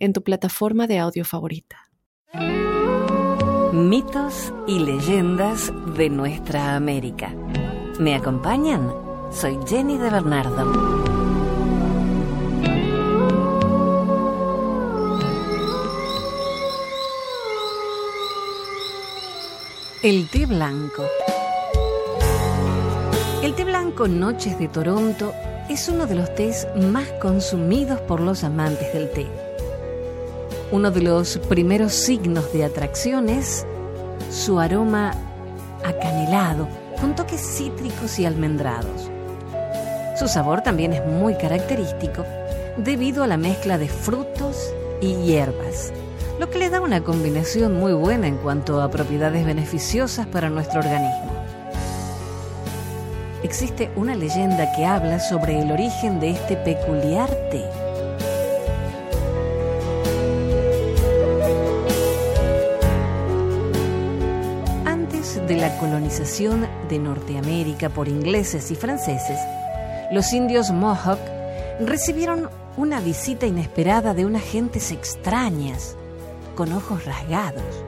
en tu plataforma de audio favorita. Mitos y leyendas de nuestra América. ¿Me acompañan? Soy Jenny de Bernardo. El té blanco. El té blanco Noches de Toronto es uno de los tés más consumidos por los amantes del té. Uno de los primeros signos de atracción es su aroma acanelado, con toques cítricos y almendrados. Su sabor también es muy característico debido a la mezcla de frutos y hierbas, lo que le da una combinación muy buena en cuanto a propiedades beneficiosas para nuestro organismo. Existe una leyenda que habla sobre el origen de este peculiar té. La colonización de Norteamérica por ingleses y franceses, los indios Mohawk recibieron una visita inesperada de unas gentes extrañas, con ojos rasgados.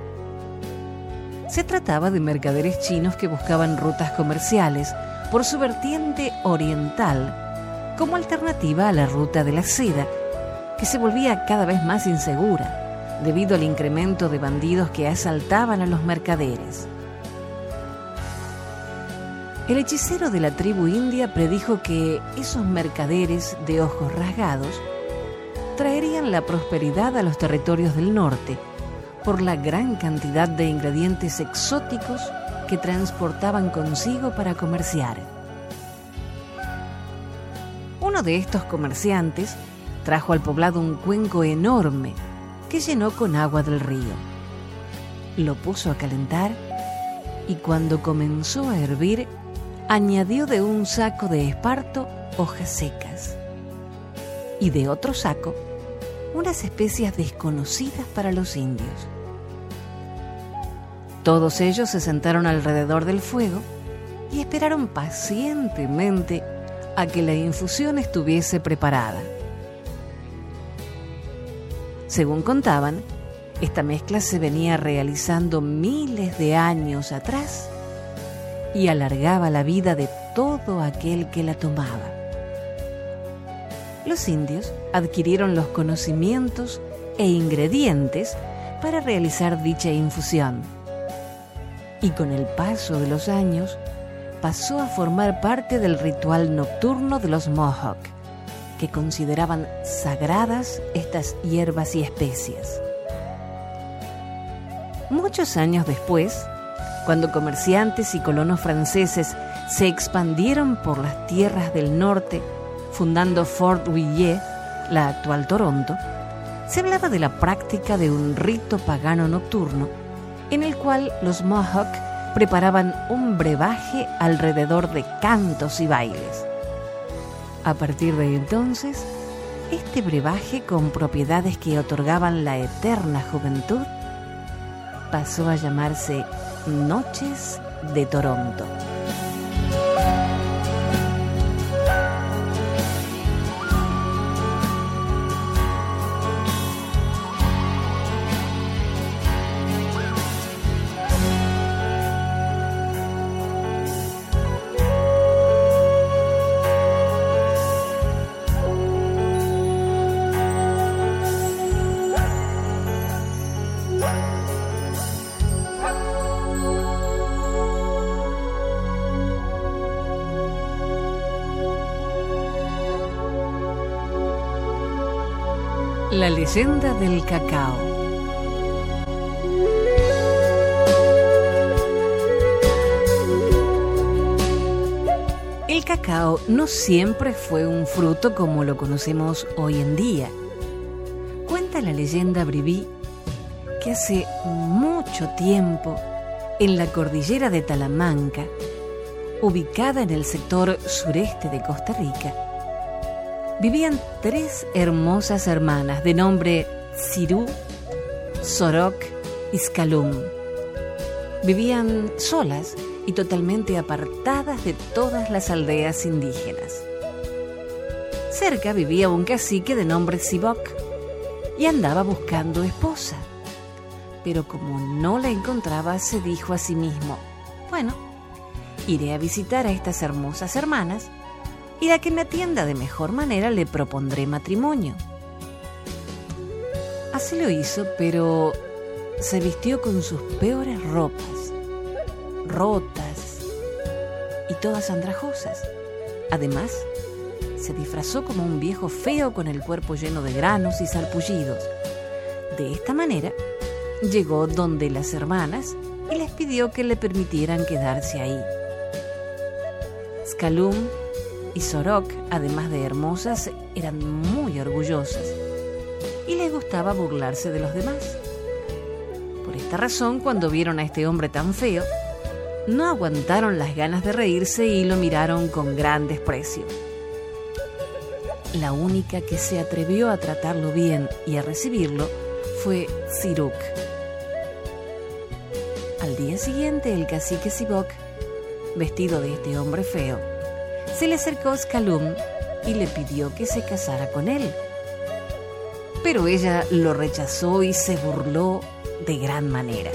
Se trataba de mercaderes chinos que buscaban rutas comerciales por su vertiente oriental como alternativa a la ruta de la seda, que se volvía cada vez más insegura debido al incremento de bandidos que asaltaban a los mercaderes. El hechicero de la tribu india predijo que esos mercaderes de ojos rasgados traerían la prosperidad a los territorios del norte por la gran cantidad de ingredientes exóticos que transportaban consigo para comerciar. Uno de estos comerciantes trajo al poblado un cuenco enorme que llenó con agua del río. Lo puso a calentar y cuando comenzó a hervir, añadió de un saco de esparto hojas secas y de otro saco unas especias desconocidas para los indios. Todos ellos se sentaron alrededor del fuego y esperaron pacientemente a que la infusión estuviese preparada. Según contaban, esta mezcla se venía realizando miles de años atrás y alargaba la vida de todo aquel que la tomaba. Los indios adquirieron los conocimientos e ingredientes para realizar dicha infusión. Y con el paso de los años, pasó a formar parte del ritual nocturno de los Mohawk, que consideraban sagradas estas hierbas y especias. Muchos años después, cuando comerciantes y colonos franceses se expandieron por las tierras del norte, fundando Fort Willier, la actual Toronto, se hablaba de la práctica de un rito pagano nocturno en el cual los Mohawk preparaban un brebaje alrededor de cantos y bailes. A partir de entonces, este brebaje con propiedades que otorgaban la eterna juventud pasó a llamarse Noches de Toronto. La leyenda del cacao. El cacao no siempre fue un fruto como lo conocemos hoy en día. Cuenta la leyenda bribí que hace mucho tiempo, en la cordillera de Talamanca, ubicada en el sector sureste de Costa Rica, vivían tres hermosas hermanas de nombre Cirú, Sorok y Scalum. Vivían solas y totalmente apartadas de todas las aldeas indígenas. Cerca vivía un cacique de nombre Sibok y andaba buscando esposa. Pero como no la encontraba, se dijo a sí mismo, bueno, iré a visitar a estas hermosas hermanas y la que me atienda de mejor manera le propondré matrimonio. Así lo hizo, pero se vistió con sus peores ropas, rotas y todas andrajosas. Además, se disfrazó como un viejo feo con el cuerpo lleno de granos y salpullidos. De esta manera, llegó donde las hermanas y les pidió que le permitieran quedarse ahí. Scalum y Sorok, además de hermosas, eran muy orgullosas y les gustaba burlarse de los demás. Por esta razón, cuando vieron a este hombre tan feo, no aguantaron las ganas de reírse y lo miraron con gran desprecio. La única que se atrevió a tratarlo bien y a recibirlo fue Siruk. Al día siguiente, el cacique Sibok, vestido de este hombre feo, se le acercó a Skalum y le pidió que se casara con él. Pero ella lo rechazó y se burló de gran manera.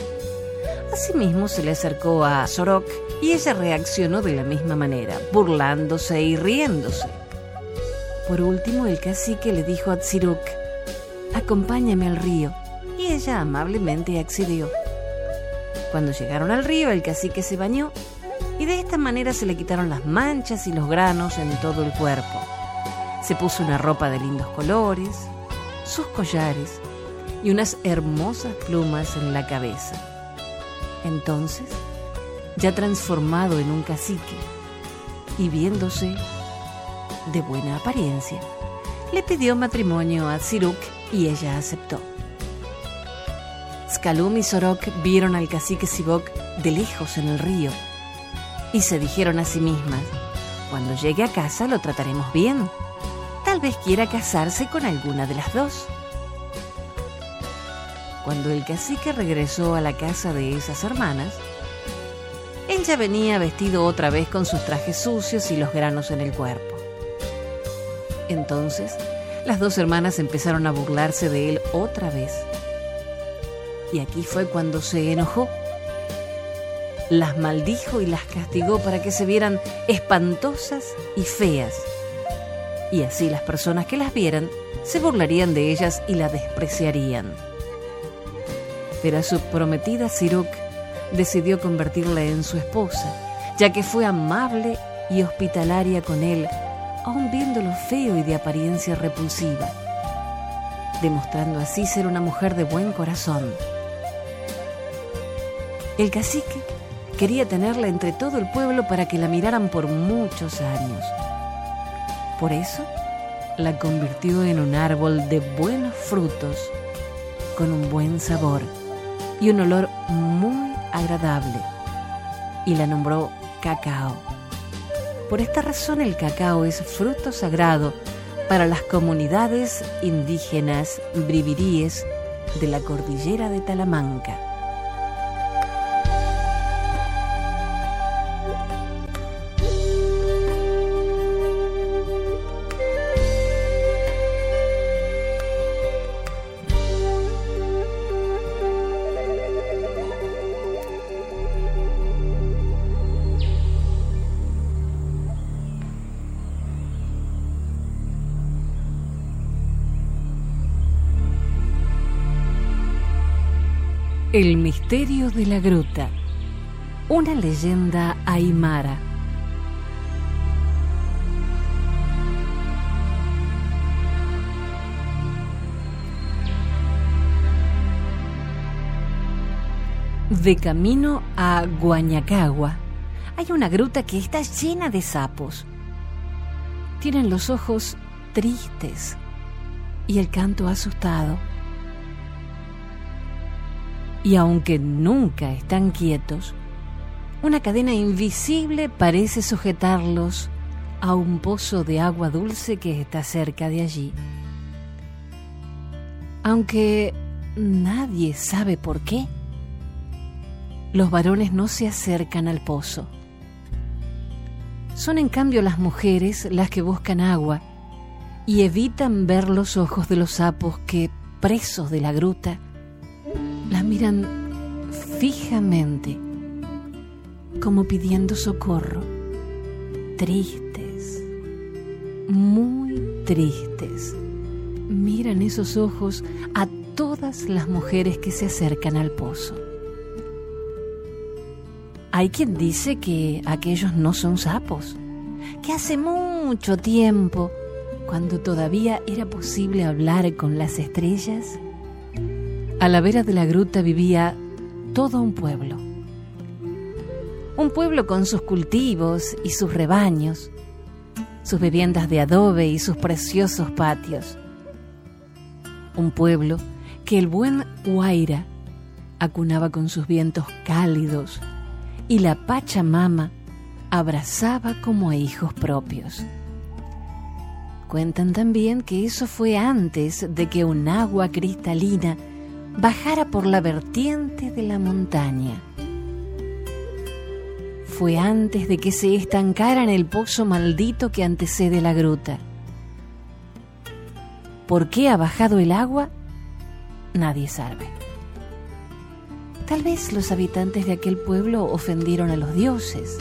Asimismo se le acercó a Sorok y ella reaccionó de la misma manera, burlándose y riéndose. Por último, el cacique le dijo a Tsiruk, acompáñame al río, y ella amablemente accedió. Cuando llegaron al río, el cacique se bañó y de esta manera se le quitaron las manchas y los granos en todo el cuerpo. Se puso una ropa de lindos colores, sus collares y unas hermosas plumas en la cabeza. Entonces, ya transformado en un cacique y viéndose de buena apariencia, le pidió matrimonio a Siruk y ella aceptó. Skalum y Sorok vieron al cacique Sibok de lejos en el río y se dijeron a sí mismas, cuando llegue a casa lo trataremos bien. Tal vez quiera casarse con alguna de las dos. Cuando el cacique regresó a la casa de esas hermanas, él ya venía vestido otra vez con sus trajes sucios y los granos en el cuerpo. Entonces, las dos hermanas empezaron a burlarse de él otra vez. Y aquí fue cuando se enojó. Las maldijo y las castigó para que se vieran espantosas y feas. Y así las personas que las vieran se burlarían de ellas y la despreciarían. Pero a su prometida Siruk decidió convertirla en su esposa, ya que fue amable y hospitalaria con él aun viéndolo feo y de apariencia repulsiva, demostrando así ser una mujer de buen corazón. El cacique quería tenerla entre todo el pueblo para que la miraran por muchos años. Por eso, la convirtió en un árbol de buenos frutos, con un buen sabor y un olor muy agradable, y la nombró cacao. Por esta razón el cacao es fruto sagrado para las comunidades indígenas briviríes de la cordillera de Talamanca. El misterio de la gruta. Una leyenda aymara. De camino a Guañacagua hay una gruta que está llena de sapos. Tienen los ojos tristes y el canto asustado. Y aunque nunca están quietos, una cadena invisible parece sujetarlos a un pozo de agua dulce que está cerca de allí. Aunque nadie sabe por qué, los varones no se acercan al pozo. Son en cambio las mujeres las que buscan agua y evitan ver los ojos de los sapos que, presos de la gruta, la miran fijamente, como pidiendo socorro, tristes, muy tristes. Miran esos ojos a todas las mujeres que se acercan al pozo. Hay quien dice que aquellos no son sapos, que hace mucho tiempo, cuando todavía era posible hablar con las estrellas, a la vera de la gruta vivía todo un pueblo. Un pueblo con sus cultivos y sus rebaños, sus viviendas de adobe y sus preciosos patios. Un pueblo que el buen Huayra acunaba con sus vientos cálidos y la Pachamama abrazaba como a hijos propios. Cuentan también que eso fue antes de que un agua cristalina bajara por la vertiente de la montaña. Fue antes de que se estancara en el pozo maldito que antecede la gruta. ¿Por qué ha bajado el agua? Nadie sabe. Tal vez los habitantes de aquel pueblo ofendieron a los dioses.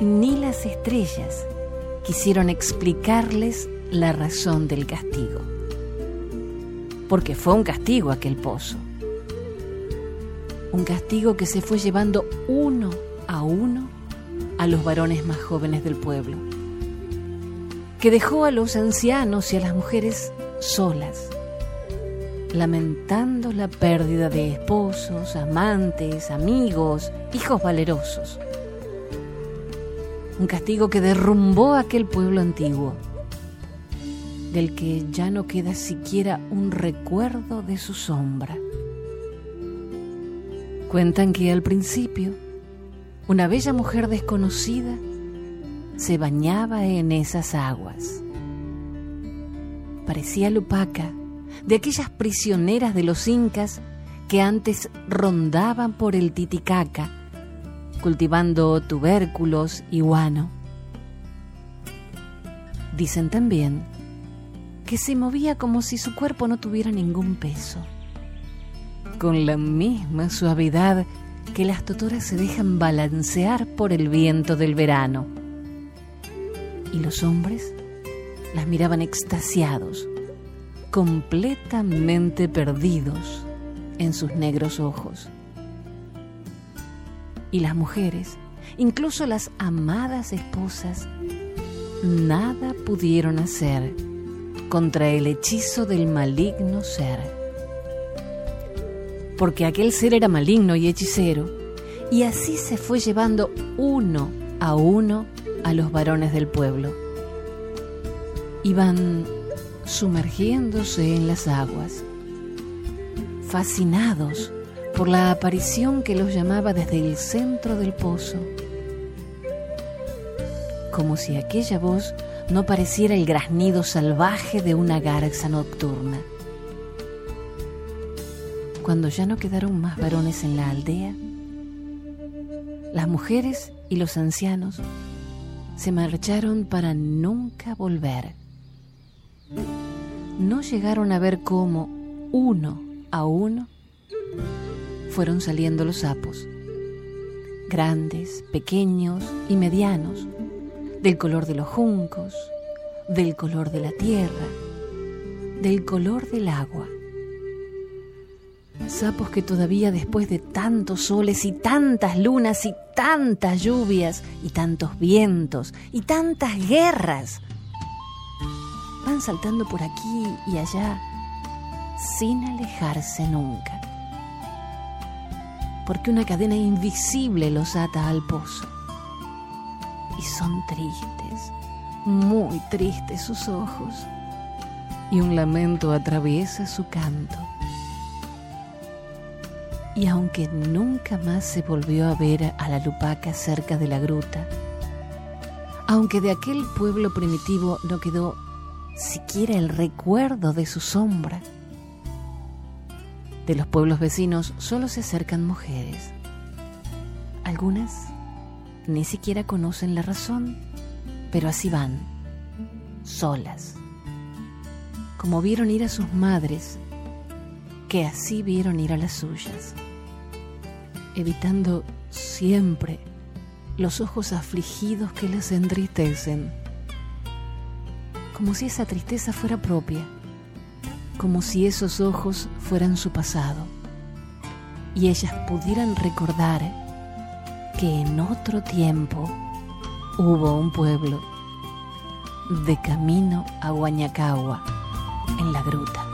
Ni las estrellas quisieron explicarles la razón del castigo. Porque fue un castigo aquel pozo. Un castigo que se fue llevando uno a uno a los varones más jóvenes del pueblo. Que dejó a los ancianos y a las mujeres solas lamentando la pérdida de esposos, amantes, amigos, hijos valerosos. Un castigo que derrumbó aquel pueblo antiguo, del que ya no queda siquiera un recuerdo de su sombra. Cuentan que al principio, una bella mujer desconocida se bañaba en esas aguas. Parecía lupaca de aquellas prisioneras de los incas que antes rondaban por el Titicaca, cultivando tubérculos y guano. Dicen también que se movía como si su cuerpo no tuviera ningún peso, con la misma suavidad que las totoras se dejan balancear por el viento del verano. Y los hombres las miraban extasiados completamente perdidos en sus negros ojos. Y las mujeres, incluso las amadas esposas, nada pudieron hacer contra el hechizo del maligno ser. Porque aquel ser era maligno y hechicero, y así se fue llevando uno a uno a los varones del pueblo. Iban sumergiéndose en las aguas, fascinados por la aparición que los llamaba desde el centro del pozo, como si aquella voz no pareciera el graznido salvaje de una garza nocturna. Cuando ya no quedaron más varones en la aldea, las mujeres y los ancianos se marcharon para nunca volver no llegaron a ver cómo, uno a uno, fueron saliendo los sapos, grandes, pequeños y medianos, del color de los juncos, del color de la tierra, del color del agua. Sapos que todavía después de tantos soles y tantas lunas y tantas lluvias y tantos vientos y tantas guerras, van saltando por aquí y allá sin alejarse nunca. Porque una cadena invisible los ata al pozo. Y son tristes, muy tristes sus ojos. Y un lamento atraviesa su canto. Y aunque nunca más se volvió a ver a la lupaca cerca de la gruta, aunque de aquel pueblo primitivo no quedó siquiera el recuerdo de su sombra, de los pueblos vecinos solo se acercan mujeres. Algunas ni siquiera conocen la razón, pero así van, solas, como vieron ir a sus madres, que así vieron ir a las suyas evitando siempre los ojos afligidos que les entristecen, como si esa tristeza fuera propia, como si esos ojos fueran su pasado, y ellas pudieran recordar que en otro tiempo hubo un pueblo de camino a Huañacagua, en la gruta.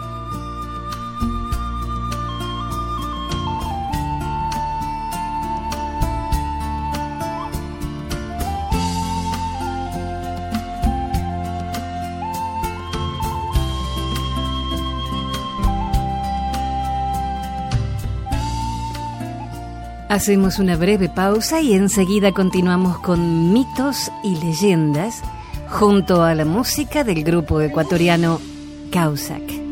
Hacemos una breve pausa y enseguida continuamos con mitos y leyendas junto a la música del grupo ecuatoriano Causac.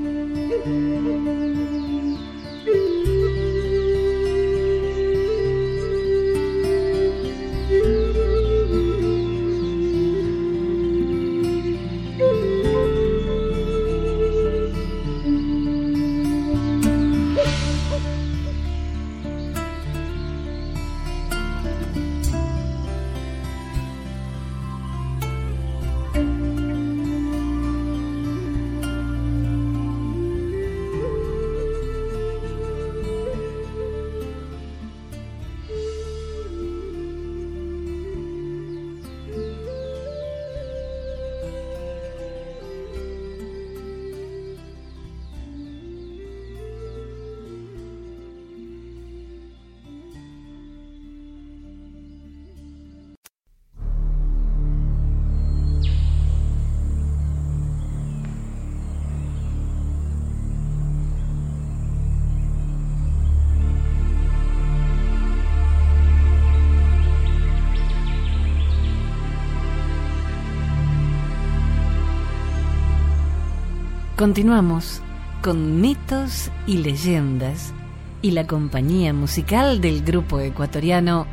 Continuamos con mitos y leyendas y la compañía musical del grupo ecuatoriano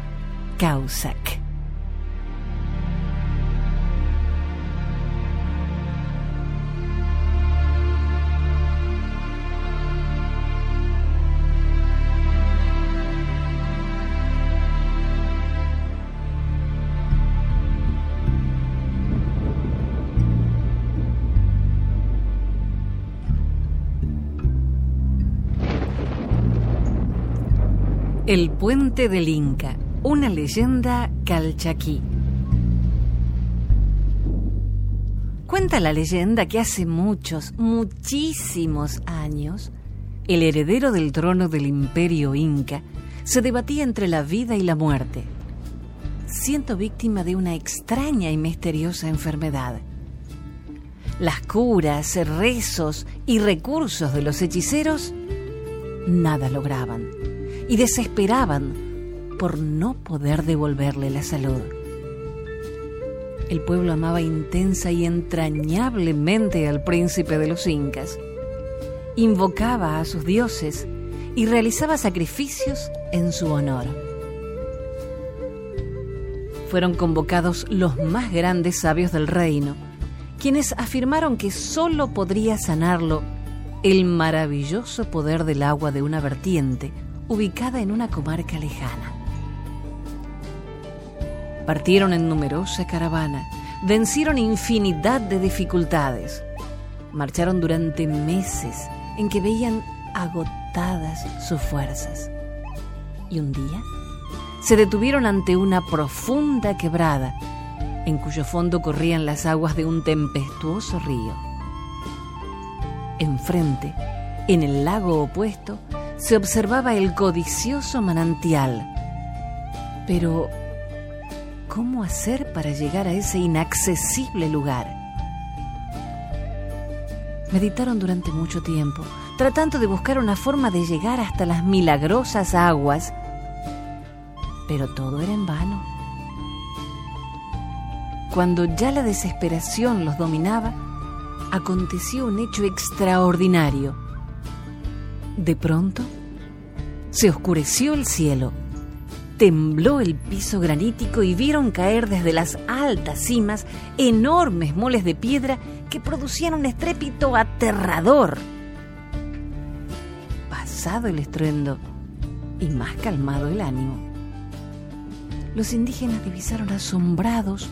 Causac. Puente del Inca, una leyenda calchaquí. Cuenta la leyenda que hace muchos, muchísimos años, el heredero del trono del imperio inca se debatía entre la vida y la muerte, siendo víctima de una extraña y misteriosa enfermedad. Las curas, rezos y recursos de los hechiceros nada lograban y desesperaban por no poder devolverle la salud. El pueblo amaba intensa y entrañablemente al príncipe de los incas, invocaba a sus dioses y realizaba sacrificios en su honor. Fueron convocados los más grandes sabios del reino, quienes afirmaron que sólo podría sanarlo el maravilloso poder del agua de una vertiente ubicada en una comarca lejana. Partieron en numerosa caravana, vencieron infinidad de dificultades, marcharon durante meses en que veían agotadas sus fuerzas. Y un día se detuvieron ante una profunda quebrada, en cuyo fondo corrían las aguas de un tempestuoso río. Enfrente, en el lago opuesto, se observaba el codicioso manantial. Pero, ¿cómo hacer para llegar a ese inaccesible lugar? Meditaron durante mucho tiempo, tratando de buscar una forma de llegar hasta las milagrosas aguas, pero todo era en vano. Cuando ya la desesperación los dominaba, aconteció un hecho extraordinario. De pronto, se oscureció el cielo, tembló el piso granítico y vieron caer desde las altas cimas enormes moles de piedra que producían un estrépito aterrador. Pasado el estruendo y más calmado el ánimo, los indígenas divisaron asombrados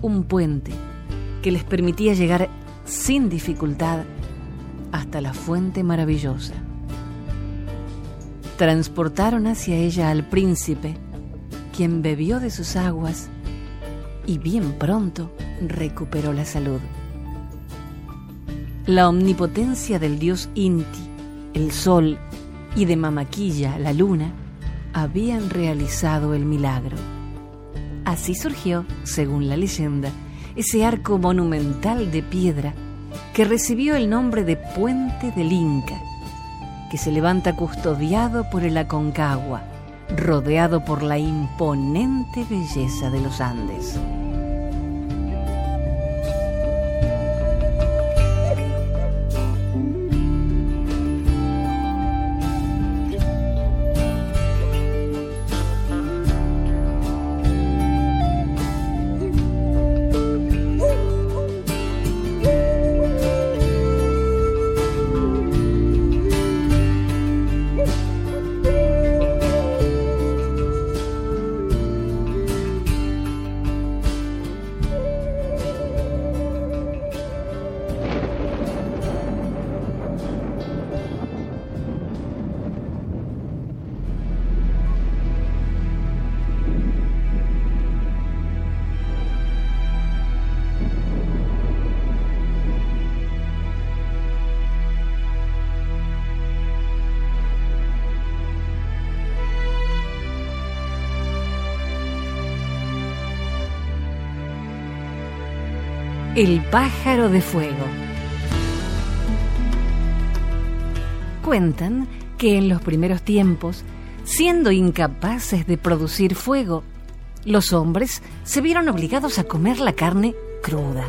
un puente que les permitía llegar sin dificultad hasta la fuente maravillosa. Transportaron hacia ella al príncipe, quien bebió de sus aguas y bien pronto recuperó la salud. La omnipotencia del dios Inti, el sol, y de Mamaquilla, la luna, habían realizado el milagro. Así surgió, según la leyenda, ese arco monumental de piedra que recibió el nombre de Puente del Inca, que se levanta custodiado por el Aconcagua, rodeado por la imponente belleza de los Andes. El pájaro de fuego. Cuentan que en los primeros tiempos, siendo incapaces de producir fuego, los hombres se vieron obligados a comer la carne cruda.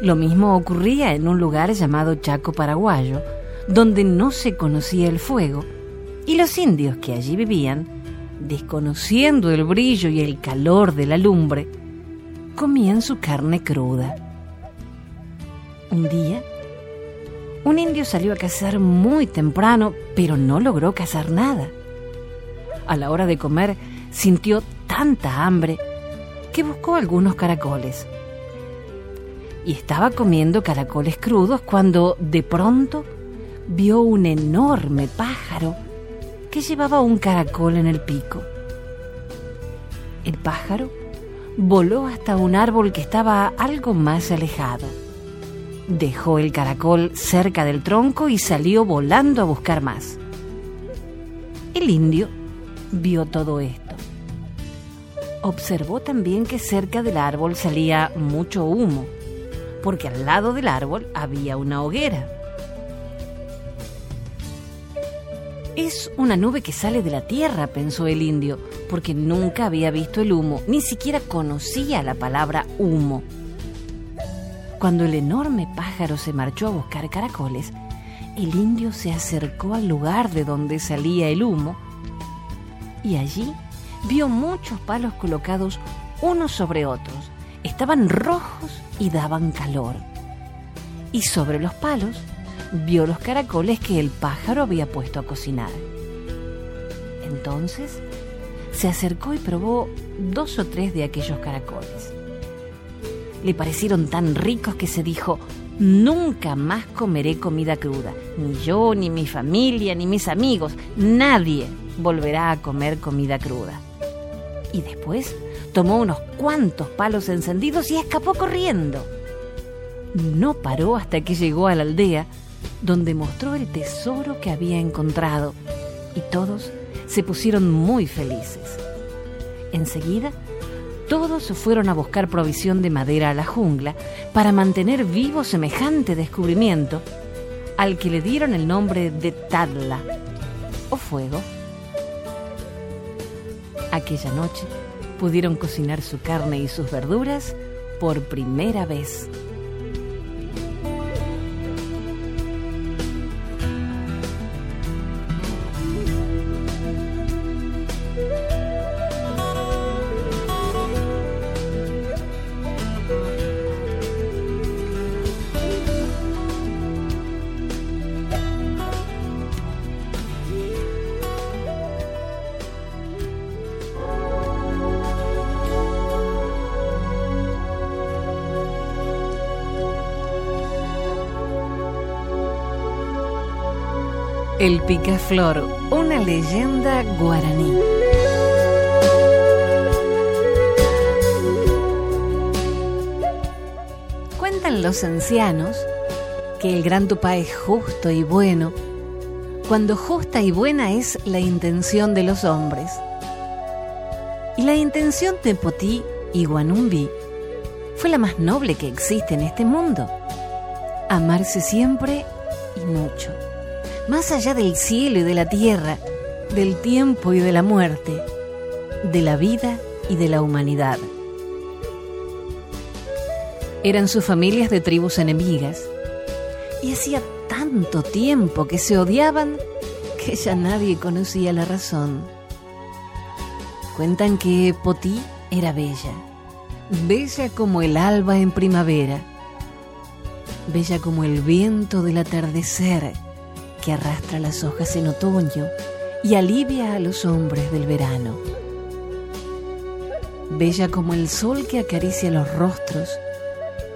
Lo mismo ocurría en un lugar llamado Chaco Paraguayo, donde no se conocía el fuego, y los indios que allí vivían, desconociendo el brillo y el calor de la lumbre, comían su carne cruda. Un día, un indio salió a cazar muy temprano, pero no logró cazar nada. A la hora de comer, sintió tanta hambre que buscó algunos caracoles. Y estaba comiendo caracoles crudos cuando de pronto vio un enorme pájaro que llevaba un caracol en el pico. El pájaro voló hasta un árbol que estaba algo más alejado. Dejó el caracol cerca del tronco y salió volando a buscar más. El indio vio todo esto. Observó también que cerca del árbol salía mucho humo, porque al lado del árbol había una hoguera. Es una nube que sale de la tierra, pensó el indio, porque nunca había visto el humo, ni siquiera conocía la palabra humo. Cuando el enorme pájaro se marchó a buscar caracoles, el indio se acercó al lugar de donde salía el humo y allí vio muchos palos colocados unos sobre otros. Estaban rojos y daban calor. Y sobre los palos vio los caracoles que el pájaro había puesto a cocinar. Entonces se acercó y probó dos o tres de aquellos caracoles. Le parecieron tan ricos que se dijo, nunca más comeré comida cruda. Ni yo, ni mi familia, ni mis amigos, nadie volverá a comer comida cruda. Y después tomó unos cuantos palos encendidos y escapó corriendo. No paró hasta que llegó a la aldea, donde mostró el tesoro que había encontrado, y todos se pusieron muy felices. Enseguida, todos fueron a buscar provisión de madera a la jungla para mantener vivo semejante descubrimiento, al que le dieron el nombre de Tadla, o fuego. Aquella noche pudieron cocinar su carne y sus verduras por primera vez. El picaflor, una leyenda guaraní. Cuentan los ancianos que el gran Tupá es justo y bueno, cuando justa y buena es la intención de los hombres. Y la intención de Potí y Guanumbi fue la más noble que existe en este mundo. Amarse siempre y mucho más allá del cielo y de la tierra, del tiempo y de la muerte, de la vida y de la humanidad. Eran sus familias de tribus enemigas y hacía tanto tiempo que se odiaban que ya nadie conocía la razón. Cuentan que Potí era bella, bella como el alba en primavera, bella como el viento del atardecer que arrastra las hojas en otoño y alivia a los hombres del verano. Bella como el sol que acaricia los rostros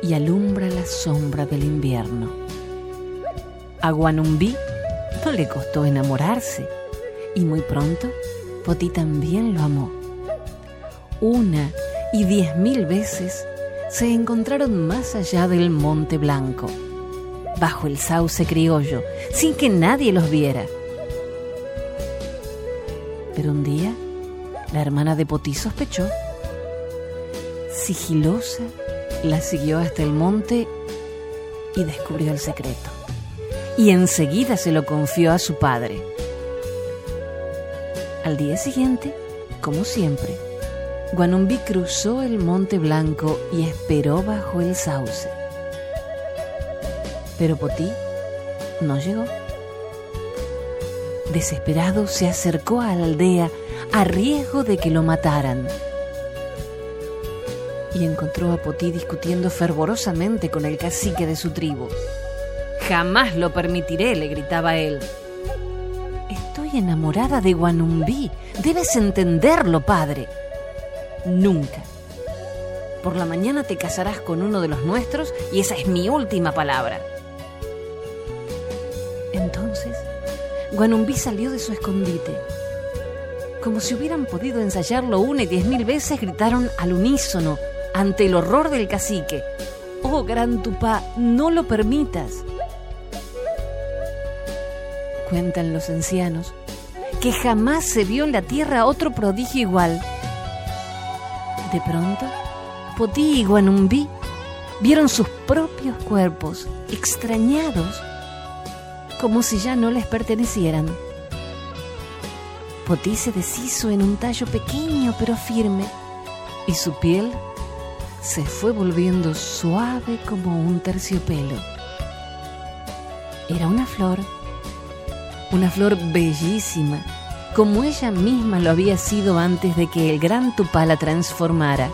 y alumbra la sombra del invierno. A Guanumbí no le costó enamorarse y muy pronto Poti también lo amó. Una y diez mil veces se encontraron más allá del Monte Blanco bajo el sauce criollo, sin que nadie los viera. Pero un día, la hermana de Potí sospechó. Sigilosa, la siguió hasta el monte y descubrió el secreto. Y enseguida se lo confió a su padre. Al día siguiente, como siempre, Guanumbí cruzó el Monte Blanco y esperó bajo el sauce. Pero Potí no llegó. Desesperado se acercó a la aldea a riesgo de que lo mataran. Y encontró a Potí discutiendo fervorosamente con el cacique de su tribu. Jamás lo permitiré, le gritaba él. Estoy enamorada de Guanumbí. Debes entenderlo, padre. Nunca. Por la mañana te casarás con uno de los nuestros y esa es mi última palabra. Guanumbí salió de su escondite. Como si hubieran podido ensayarlo una y diez mil veces, gritaron al unísono ante el horror del cacique. Oh, gran Tupá, no lo permitas. Cuentan los ancianos que jamás se vio en la tierra otro prodigio igual. De pronto, Potí y Guanumbí vieron sus propios cuerpos extrañados como si ya no les pertenecieran. Potí se deshizo en un tallo pequeño pero firme y su piel se fue volviendo suave como un terciopelo. Era una flor, una flor bellísima, como ella misma lo había sido antes de que el gran Tupá la transformara.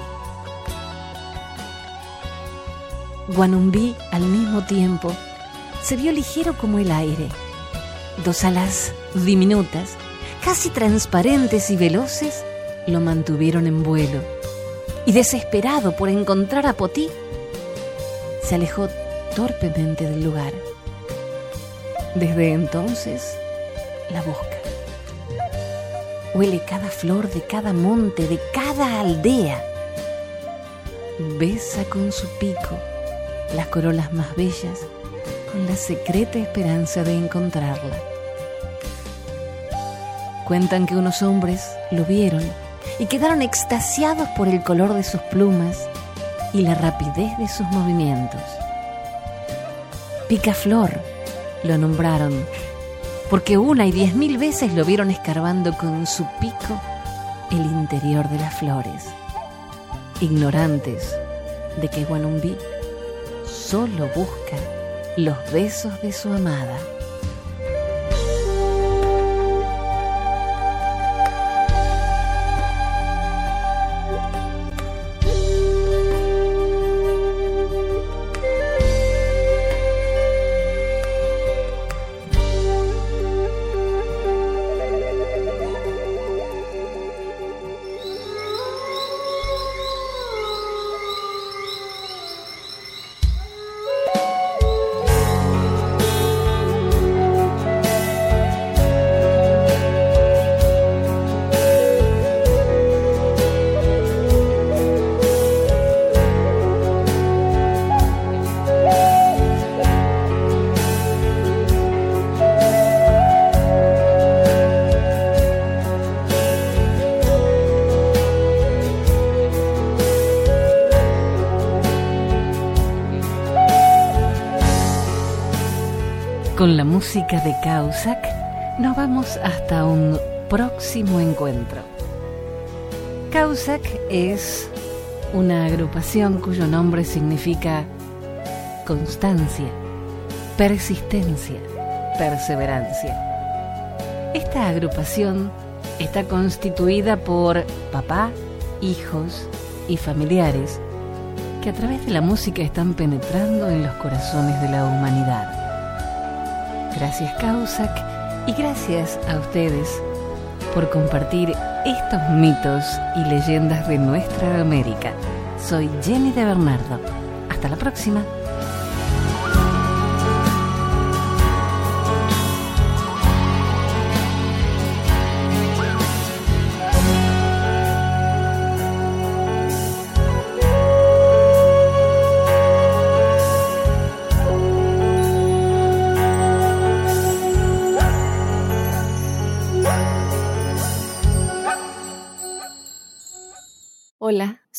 Guanumbí al mismo tiempo se vio ligero como el aire. Dos alas diminutas, casi transparentes y veloces, lo mantuvieron en vuelo. Y desesperado por encontrar a Potí, se alejó torpemente del lugar. Desde entonces, la busca. Huele cada flor de cada monte, de cada aldea. Besa con su pico las corolas más bellas con la secreta esperanza de encontrarla. Cuentan que unos hombres lo vieron y quedaron extasiados por el color de sus plumas y la rapidez de sus movimientos. Picaflor, lo nombraron, porque una y diez mil veces lo vieron escarbando con su pico el interior de las flores, ignorantes de que Guanumbí solo busca los besos de su amada. Con la música de Causac nos vamos hasta un próximo encuentro. Causac es una agrupación cuyo nombre significa constancia, persistencia, perseverancia. Esta agrupación está constituida por papá, hijos y familiares que a través de la música están penetrando en los corazones de la humanidad. Gracias Causac y gracias a ustedes por compartir estos mitos y leyendas de nuestra América. Soy Jenny de Bernardo. Hasta la próxima.